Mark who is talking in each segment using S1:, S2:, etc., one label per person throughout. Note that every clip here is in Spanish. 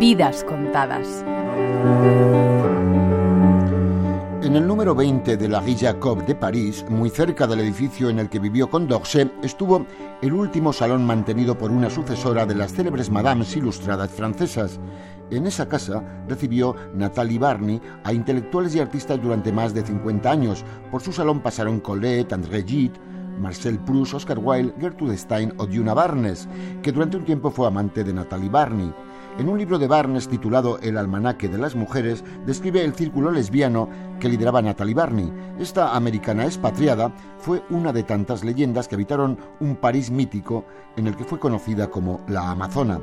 S1: Vidas contadas.
S2: En el número 20 de la Rue Jacob de París, muy cerca del edificio en el que vivió Condorcet, estuvo el último salón mantenido por una sucesora de las célebres madames ilustradas francesas. En esa casa recibió Nathalie Barney a intelectuales y artistas durante más de 50 años. Por su salón pasaron Colette, André Gide, Marcel Proust, Oscar Wilde, Gertrude Stein o Duna Barnes, que durante un tiempo fue amante de Nathalie Barney. En un libro de Barnes titulado El almanaque de las mujeres, describe el círculo lesbiano que lideraba Natalie Barney. Esta americana expatriada fue una de tantas leyendas que habitaron un París mítico en el que fue conocida como la Amazona.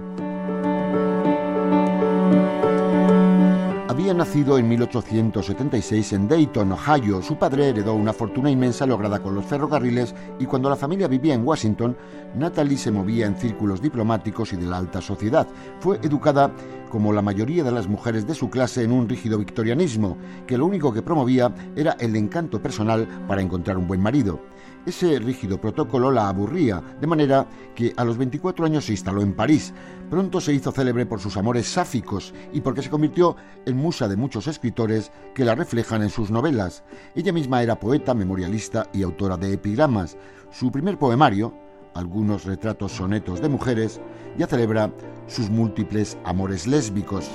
S2: Había nacido en 1876 en Dayton, Ohio. Su padre heredó una fortuna inmensa lograda con los ferrocarriles y cuando la familia vivía en Washington, Natalie se movía en círculos diplomáticos y de la alta sociedad. Fue educada como la mayoría de las mujeres de su clase en un rígido victorianismo, que lo único que promovía era el encanto personal para encontrar un buen marido. Ese rígido protocolo la aburría, de manera que a los 24 años se instaló en París. Pronto se hizo célebre por sus amores sáficos y porque se convirtió en musa de muchos escritores que la reflejan en sus novelas. Ella misma era poeta, memorialista y autora de epigramas. Su primer poemario, algunos retratos sonetos de mujeres, ya celebra sus múltiples amores lésbicos.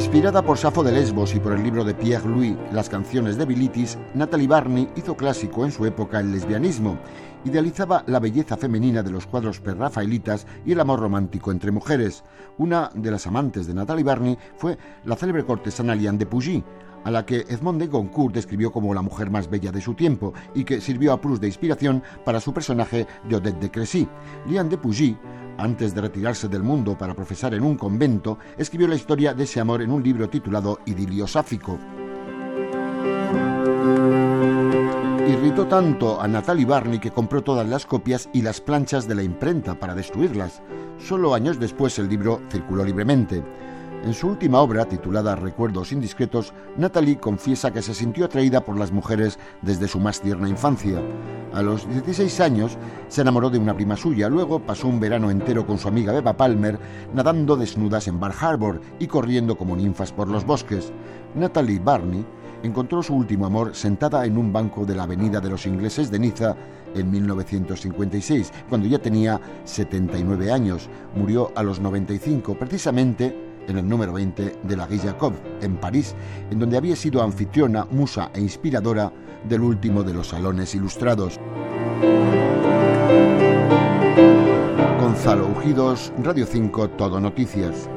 S2: Inspirada por Safo de Lesbos y por el libro de Pierre Louis, Las canciones de Bilitis, Natalie Barney hizo clásico en su época el lesbianismo. Idealizaba la belleza femenina de los cuadros perrafaelitas y el amor romántico entre mujeres. Una de las amantes de Natalie Barney fue la célebre cortesana Liane de Pougy, a la que Edmond de Goncourt describió como la mujer más bella de su tiempo y que sirvió a Proust de inspiración para su personaje de Odette de Crécy. Liane de Pougy antes de retirarse del mundo para profesar en un convento, escribió la historia de ese amor en un libro titulado Idilio Sáfico. Irritó tanto a Natalie Barney que compró todas las copias y las planchas de la imprenta para destruirlas. Solo años después el libro circuló libremente. En su última obra, titulada Recuerdos indiscretos, Natalie confiesa que se sintió atraída por las mujeres desde su más tierna infancia. A los 16 años se enamoró de una prima suya, luego pasó un verano entero con su amiga Beba Palmer, nadando desnudas en Bar Harbor y corriendo como ninfas por los bosques. Natalie Barney encontró su último amor sentada en un banco de la Avenida de los Ingleses de Niza en 1956, cuando ya tenía 79 años. Murió a los 95, precisamente en el número 20 de la Jacob, en París, en donde había sido anfitriona, musa e inspiradora del último de los salones ilustrados. Gonzalo Ujidos, Radio 5, Todo Noticias.